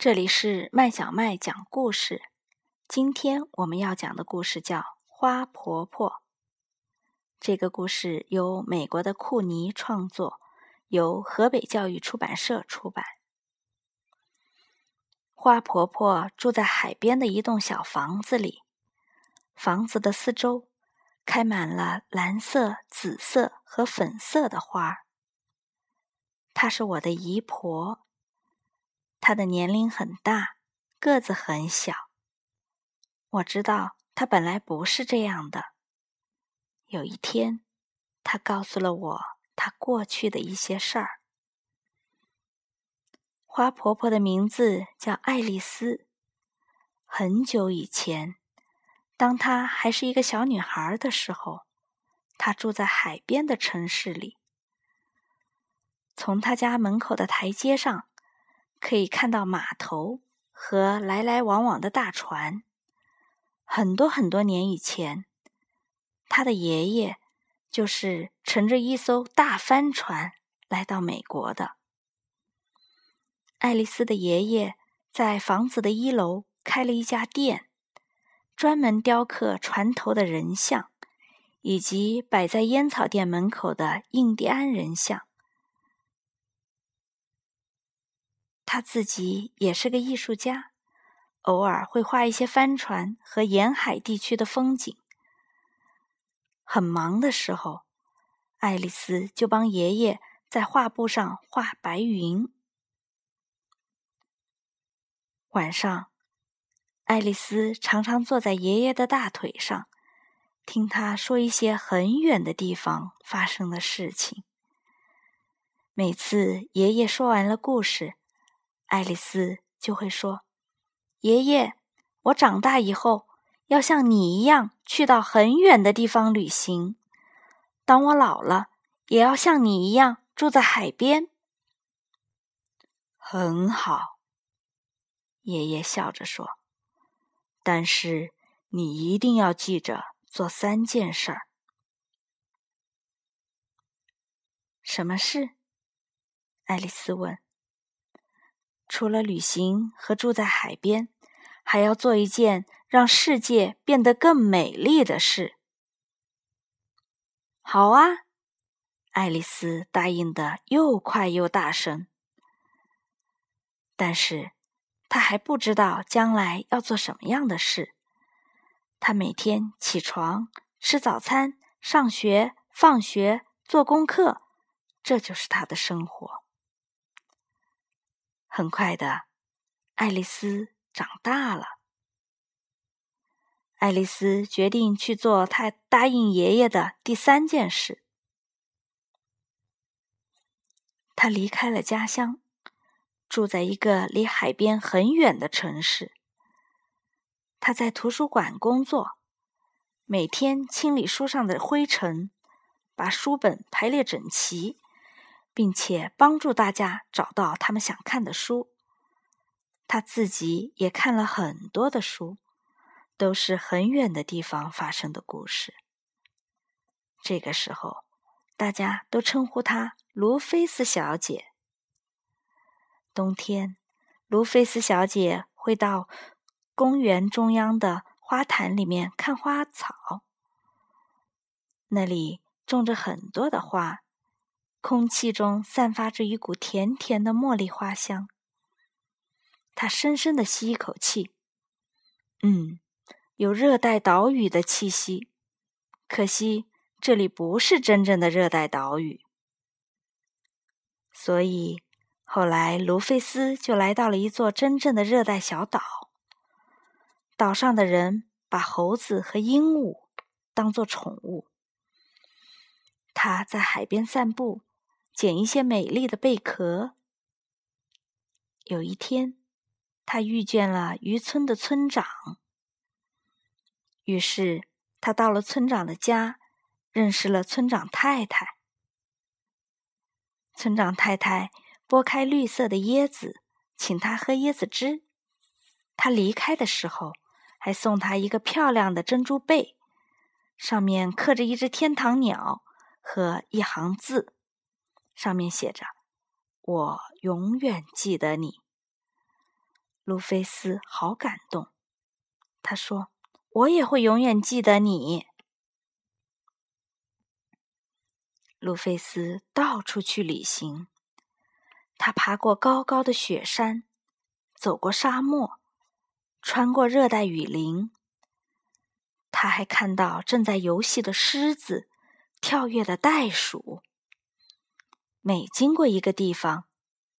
这里是麦小麦讲故事。今天我们要讲的故事叫《花婆婆》。这个故事由美国的库尼创作，由河北教育出版社出版。花婆婆住在海边的一栋小房子里，房子的四周开满了蓝色、紫色和粉色的花。她是我的姨婆。他的年龄很大，个子很小。我知道他本来不是这样的。有一天，他告诉了我他过去的一些事儿。花婆婆的名字叫爱丽丝。很久以前，当她还是一个小女孩的时候，她住在海边的城市里。从她家门口的台阶上。可以看到码头和来来往往的大船。很多很多年以前，他的爷爷就是乘着一艘大帆船来到美国的。爱丽丝的爷爷在房子的一楼开了一家店，专门雕刻船头的人像，以及摆在烟草店门口的印第安人像。他自己也是个艺术家，偶尔会画一些帆船和沿海地区的风景。很忙的时候，爱丽丝就帮爷爷在画布上画白云。晚上，爱丽丝常常坐在爷爷的大腿上，听他说一些很远的地方发生的事情。每次爷爷说完了故事，爱丽丝就会说：“爷爷，我长大以后要像你一样去到很远的地方旅行。当我老了，也要像你一样住在海边。”很好，爷爷笑着说：“但是你一定要记着做三件事儿。”什么事？爱丽丝问。除了旅行和住在海边，还要做一件让世界变得更美丽的事。好啊，爱丽丝答应的又快又大声。但是，她还不知道将来要做什么样的事。她每天起床、吃早餐、上学、放学、做功课，这就是她的生活。很快的，爱丽丝长大了。爱丽丝决定去做她答应爷爷的第三件事。她离开了家乡，住在一个离海边很远的城市。她在图书馆工作，每天清理书上的灰尘，把书本排列整齐。并且帮助大家找到他们想看的书。他自己也看了很多的书，都是很远的地方发生的故事。这个时候，大家都称呼她卢菲斯小姐。冬天，卢菲斯小姐会到公园中央的花坛里面看花草，那里种着很多的花。空气中散发着一股甜甜的茉莉花香。他深深的吸一口气，嗯，有热带岛屿的气息。可惜这里不是真正的热带岛屿。所以后来卢菲斯就来到了一座真正的热带小岛。岛上的人把猴子和鹦鹉当做宠物。他在海边散步。捡一些美丽的贝壳。有一天，他遇见了渔村的村长，于是他到了村长的家，认识了村长太太。村长太太剥开绿色的椰子，请他喝椰子汁。他离开的时候，还送他一个漂亮的珍珠贝，上面刻着一只天堂鸟和一行字。上面写着：“我永远记得你。”路菲斯好感动，他说：“我也会永远记得你。”路菲斯到处去旅行，他爬过高高的雪山，走过沙漠，穿过热带雨林。他还看到正在游戏的狮子，跳跃的袋鼠。每经过一个地方，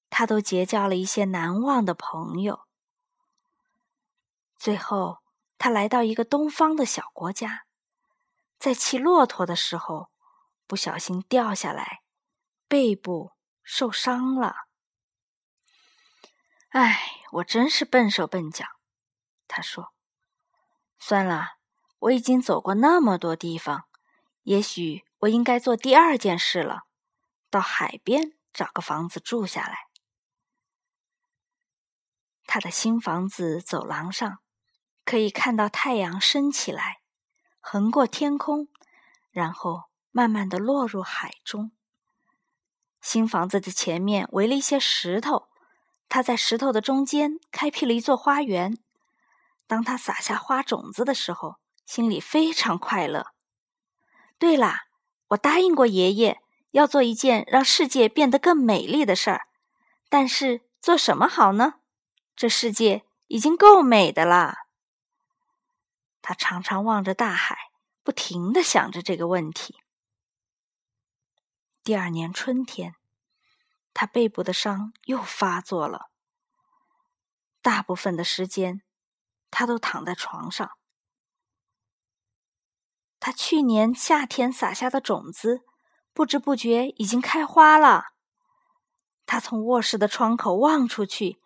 他都结交了一些难忘的朋友。最后，他来到一个东方的小国家，在骑骆驼的时候。不小心掉下来，背部受伤了。唉，我真是笨手笨脚。他说：“算了，我已经走过那么多地方，也许我应该做第二件事了，到海边找个房子住下来。”他的新房子走廊上可以看到太阳升起来，横过天空，然后。慢慢的落入海中。新房子的前面围了一些石头，他在石头的中间开辟了一座花园。当他撒下花种子的时候，心里非常快乐。对了，我答应过爷爷要做一件让世界变得更美丽的事儿，但是做什么好呢？这世界已经够美的了。他常常望着大海，不停的想着这个问题。第二年春天，他背部的伤又发作了。大部分的时间，他都躺在床上。他去年夏天撒下的种子，不知不觉已经开花了。他从卧室的窗口望出去，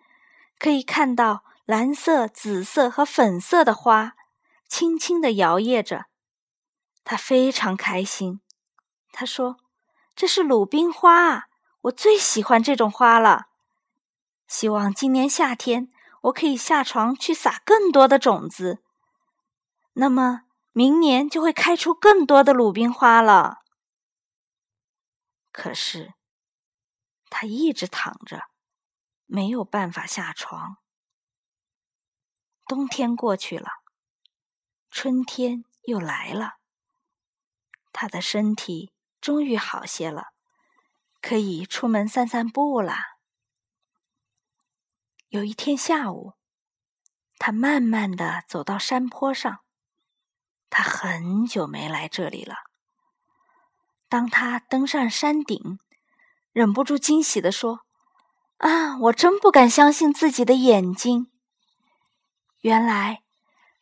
可以看到蓝色、紫色和粉色的花，轻轻的摇曳着。他非常开心。他说。这是鲁冰花，我最喜欢这种花了。希望今年夏天我可以下床去撒更多的种子，那么明年就会开出更多的鲁冰花了。可是，他一直躺着，没有办法下床。冬天过去了，春天又来了，他的身体。终于好些了，可以出门散散步了。有一天下午，他慢慢的走到山坡上，他很久没来这里了。当他登上山顶，忍不住惊喜的说：“啊，我真不敢相信自己的眼睛！原来……”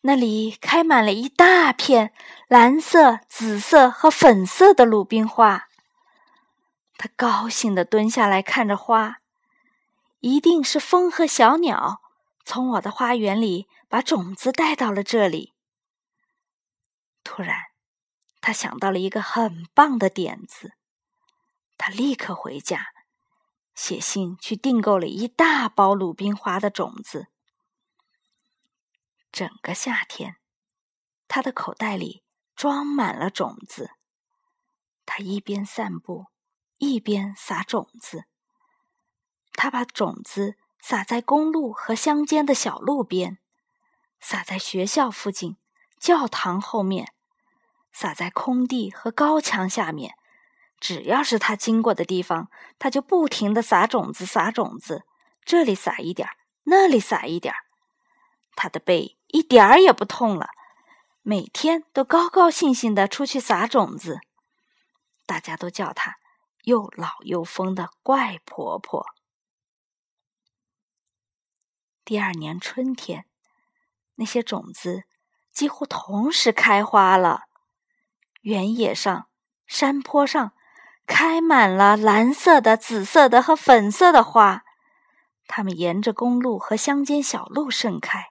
那里开满了一大片蓝色、紫色和粉色的鲁冰花。他高兴地蹲下来看着花，一定是风和小鸟从我的花园里把种子带到了这里。突然，他想到了一个很棒的点子，他立刻回家，写信去订购了一大包鲁冰花的种子。整个夏天，他的口袋里装满了种子。他一边散步，一边撒种子。他把种子撒在公路和乡间的小路边，撒在学校附近、教堂后面，撒在空地和高墙下面。只要是他经过的地方，他就不停的撒种子，撒种子。这里撒一点儿，那里撒一点儿。他的背。一点儿也不痛了，每天都高高兴兴的出去撒种子，大家都叫她又老又疯的怪婆婆。第二年春天，那些种子几乎同时开花了，原野上、山坡上开满了蓝色的、紫色的和粉色的花，它们沿着公路和乡间小路盛开。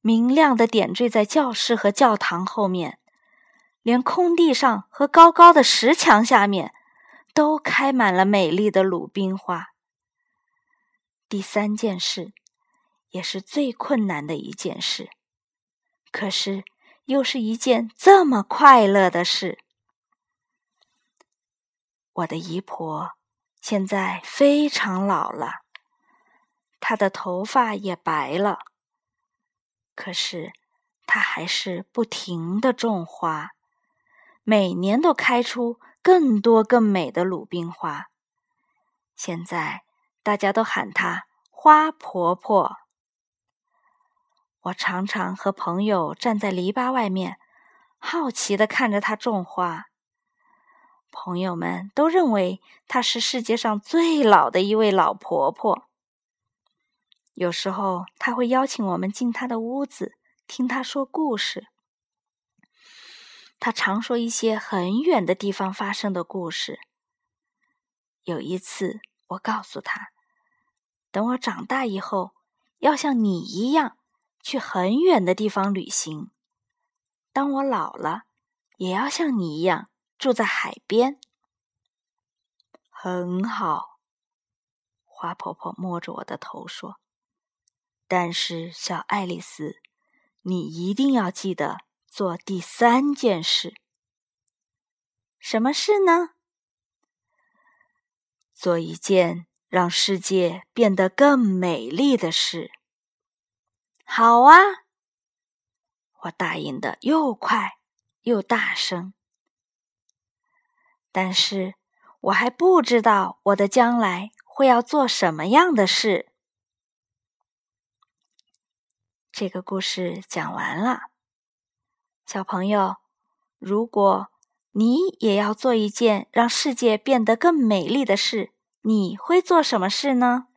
明亮的点缀在教室和教堂后面，连空地上和高高的石墙下面，都开满了美丽的鲁冰花。第三件事，也是最困难的一件事，可是又是一件这么快乐的事。我的姨婆现在非常老了，她的头发也白了。可是，她还是不停的种花，每年都开出更多更美的鲁冰花。现在，大家都喊她花婆婆。我常常和朋友站在篱笆外面，好奇的看着他种花。朋友们都认为她是世界上最老的一位老婆婆。有时候，她会邀请我们进她的屋子，听她说故事。她常说一些很远的地方发生的故事。有一次，我告诉她，等我长大以后，要像你一样去很远的地方旅行。当我老了，也要像你一样。住在海边，很好。花婆婆摸着我的头说：“但是，小爱丽丝，你一定要记得做第三件事。什么事呢？做一件让世界变得更美丽的事。”好啊，我答应的又快又大声。但是我还不知道我的将来会要做什么样的事。这个故事讲完了，小朋友，如果你也要做一件让世界变得更美丽的事，你会做什么事呢？